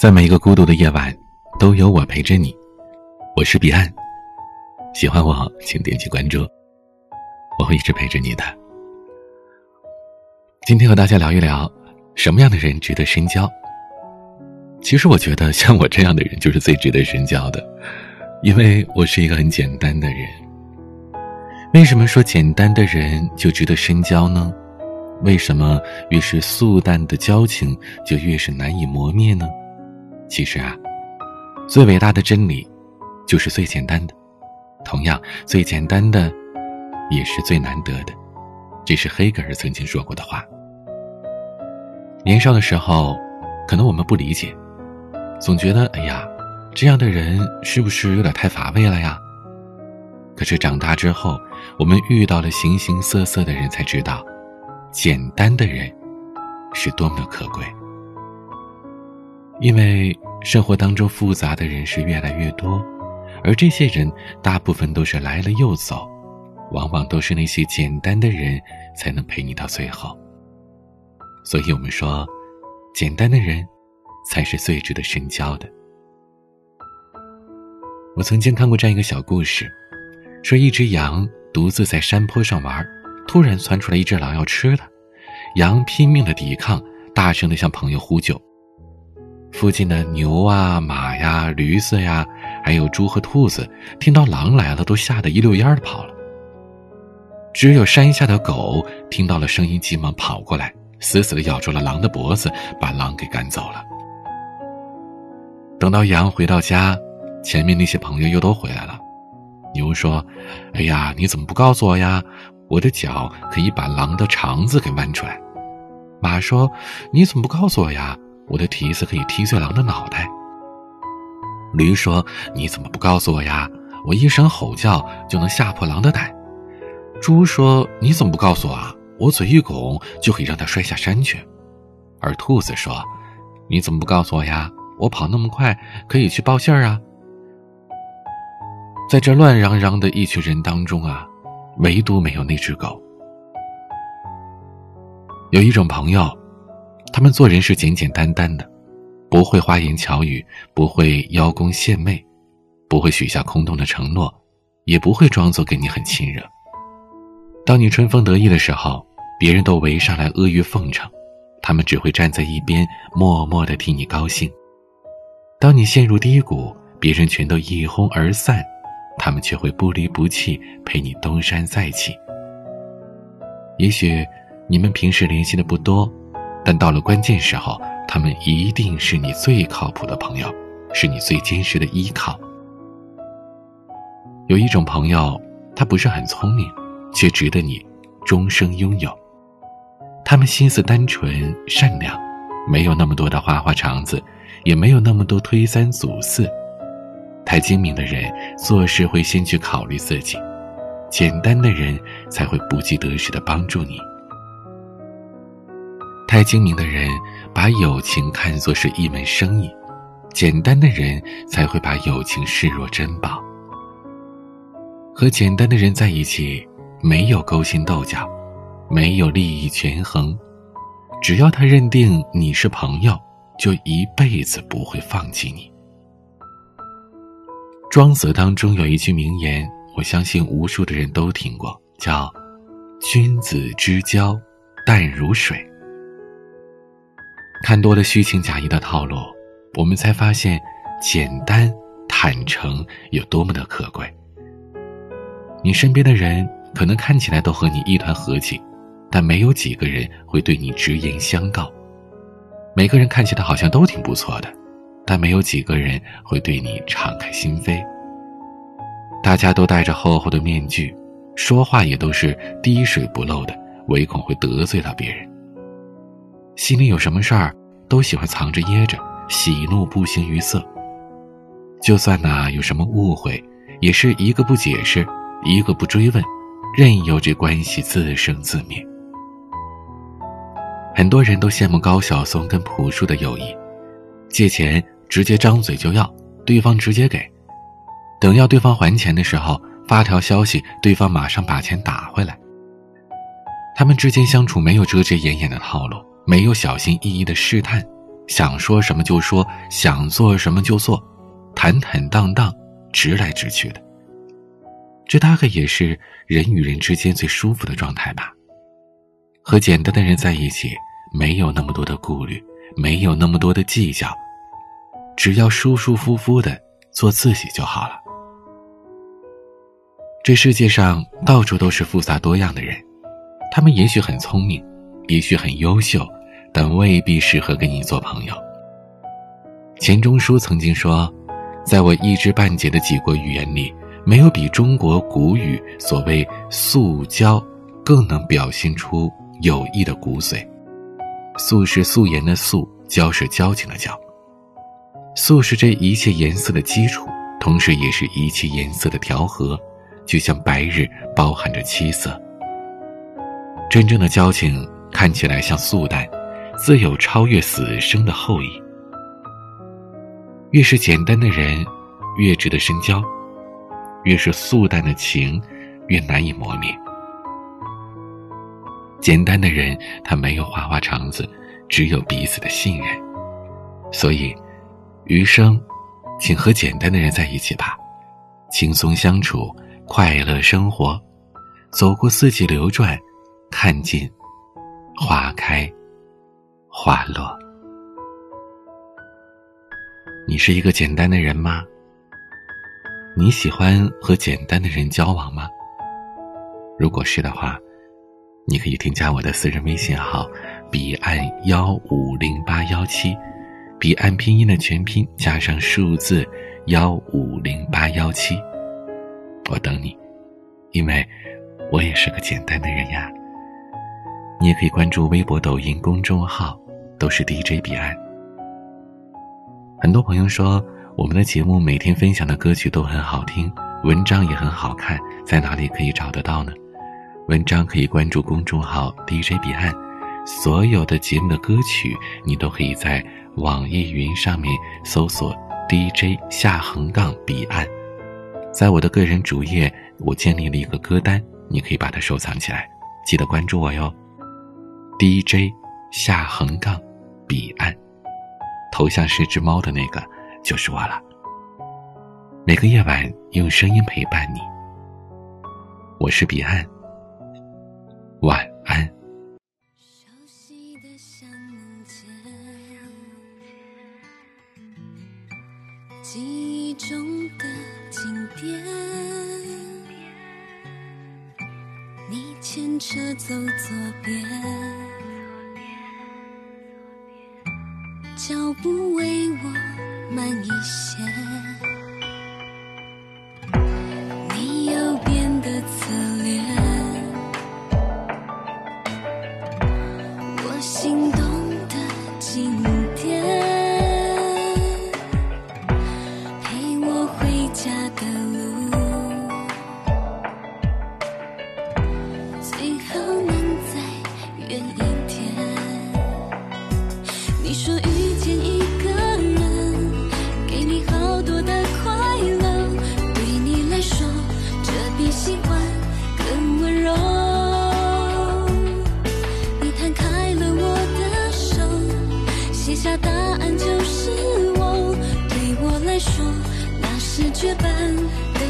在每一个孤独的夜晚，都有我陪着你。我是彼岸，喜欢我请点击关注，我会一直陪着你的。今天和大家聊一聊，什么样的人值得深交？其实我觉得像我这样的人就是最值得深交的，因为我是一个很简单的人。为什么说简单的人就值得深交呢？为什么越是素淡的交情就越是难以磨灭呢？其实啊，最伟大的真理，就是最简单的。同样，最简单的，也是最难得的。这是黑格尔曾经说过的话。年少的时候，可能我们不理解，总觉得哎呀，这样的人是不是有点太乏味了呀？可是长大之后，我们遇到了形形色色的人，才知道，简单的人，是多么的可贵。因为生活当中复杂的人是越来越多，而这些人大部分都是来了又走，往往都是那些简单的人才能陪你到最后。所以我们说，简单的人才是最值得深交的。我曾经看过这样一个小故事，说一只羊独自在山坡上玩，突然窜出来一只狼要吃它，羊拼命的抵抗，大声的向朋友呼救。附近的牛啊、马呀、驴子呀，还有猪和兔子，听到狼来了，都吓得一溜烟的跑了。只有山下的狗听到了声音，急忙跑过来，死死的咬住了狼的脖子，把狼给赶走了。等到羊回到家，前面那些朋友又都回来了。牛说：“哎呀，你怎么不告诉我呀？我的脚可以把狼的肠子给剜出来。”马说：“你怎么不告诉我呀？”我的蹄子可以踢碎狼的脑袋。驴说：“你怎么不告诉我呀？我一声吼叫就能吓破狼的胆。”猪说：“你怎么不告诉我啊？我嘴一拱就可以让它摔下山去。”而兔子说：“你怎么不告诉我呀？我跑那么快可以去报信儿啊。”在这乱嚷嚷的一群人当中啊，唯独没有那只狗。有一种朋友。他们做人是简简单单的，不会花言巧语，不会邀功献媚，不会许下空洞的承诺，也不会装作跟你很亲热。当你春风得意的时候，别人都围上来阿谀奉承，他们只会站在一边默默的替你高兴；当你陷入低谷，别人全都一哄而散，他们却会不离不弃陪你东山再起。也许你们平时联系的不多。但到了关键时候，他们一定是你最靠谱的朋友，是你最坚实的依靠。有一种朋友，他不是很聪明，却值得你终生拥有。他们心思单纯善良，没有那么多的花花肠子，也没有那么多推三阻四。太精明的人做事会先去考虑自己，简单的人才会不计得失的帮助你。太精明的人把友情看作是一门生意，简单的人才会把友情视若珍宝。和简单的人在一起，没有勾心斗角，没有利益权衡，只要他认定你是朋友，就一辈子不会放弃你。庄子当中有一句名言，我相信无数的人都听过，叫“君子之交，淡如水”。看多了虚情假意的套路，我们才发现，简单坦诚有多么的可贵。你身边的人可能看起来都和你一团和气，但没有几个人会对你直言相告。每个人看起来好像都挺不错的，但没有几个人会对你敞开心扉。大家都戴着厚厚的面具，说话也都是滴水不漏的，唯恐会得罪到别人。心里有什么事儿，都喜欢藏着掖着，喜怒不形于色。就算呐有什么误会，也是一个不解释，一个不追问，任由这关系自生自灭。很多人都羡慕高晓松跟朴树的友谊，借钱直接张嘴就要，对方直接给，等要对方还钱的时候，发条消息，对方马上把钱打回来。他们之间相处没有遮遮掩掩的套路。没有小心翼翼的试探，想说什么就说，想做什么就做，坦坦荡荡，直来直去的。这大概也是人与人之间最舒服的状态吧。和简单的人在一起，没有那么多的顾虑，没有那么多的计较，只要舒舒服服的做自己就好了。这世界上到处都是复杂多样的人，他们也许很聪明，也许很优秀，但未必适合跟你做朋友。钱钟书曾经说，在我一知半解的几国语言里。没有比中国古语所谓“素交”更能表现出友谊的骨髓。素是素颜的素，交是交情的交。素是这一切颜色的基础，同时也是一切颜色的调和，就像白日包含着七色。真正的交情看起来像素淡，自有超越死生的厚意。越是简单的人，越值得深交。越是素淡的情，越难以磨灭。简单的人，他没有花花肠子，只有彼此的信任。所以，余生，请和简单的人在一起吧，轻松相处，快乐生活，走过四季流转，看尽花开花落。你是一个简单的人吗？你喜欢和简单的人交往吗？如果是的话，你可以添加我的私人微信号“彼岸幺五零八幺七”，彼岸拼音的全拼加上数字幺五零八幺七。我等你，因为我也是个简单的人呀。你也可以关注微博、抖音公众号，都是 DJ 彼岸。很多朋友说。我们的节目每天分享的歌曲都很好听，文章也很好看，在哪里可以找得到呢？文章可以关注公众号 DJ 彼岸，所有的节目的歌曲你都可以在网易云上面搜索 DJ 下横杠彼岸，在我的个人主页我建立了一个歌单，你可以把它收藏起来，记得关注我哟。DJ 下横杠彼岸，头像是只猫的那个。就是我了。每个夜晚用声音陪伴你，我是彼岸。晚安。熟悉的像梦见，记忆中的经典，你牵车走左边，脚步为我慢一些。你又变得侧脸。我心动。说遇见一个人给你好多的快乐对你来说这比喜欢更温柔。你摊开了我的手写下答案就是我。对我来说那是绝版的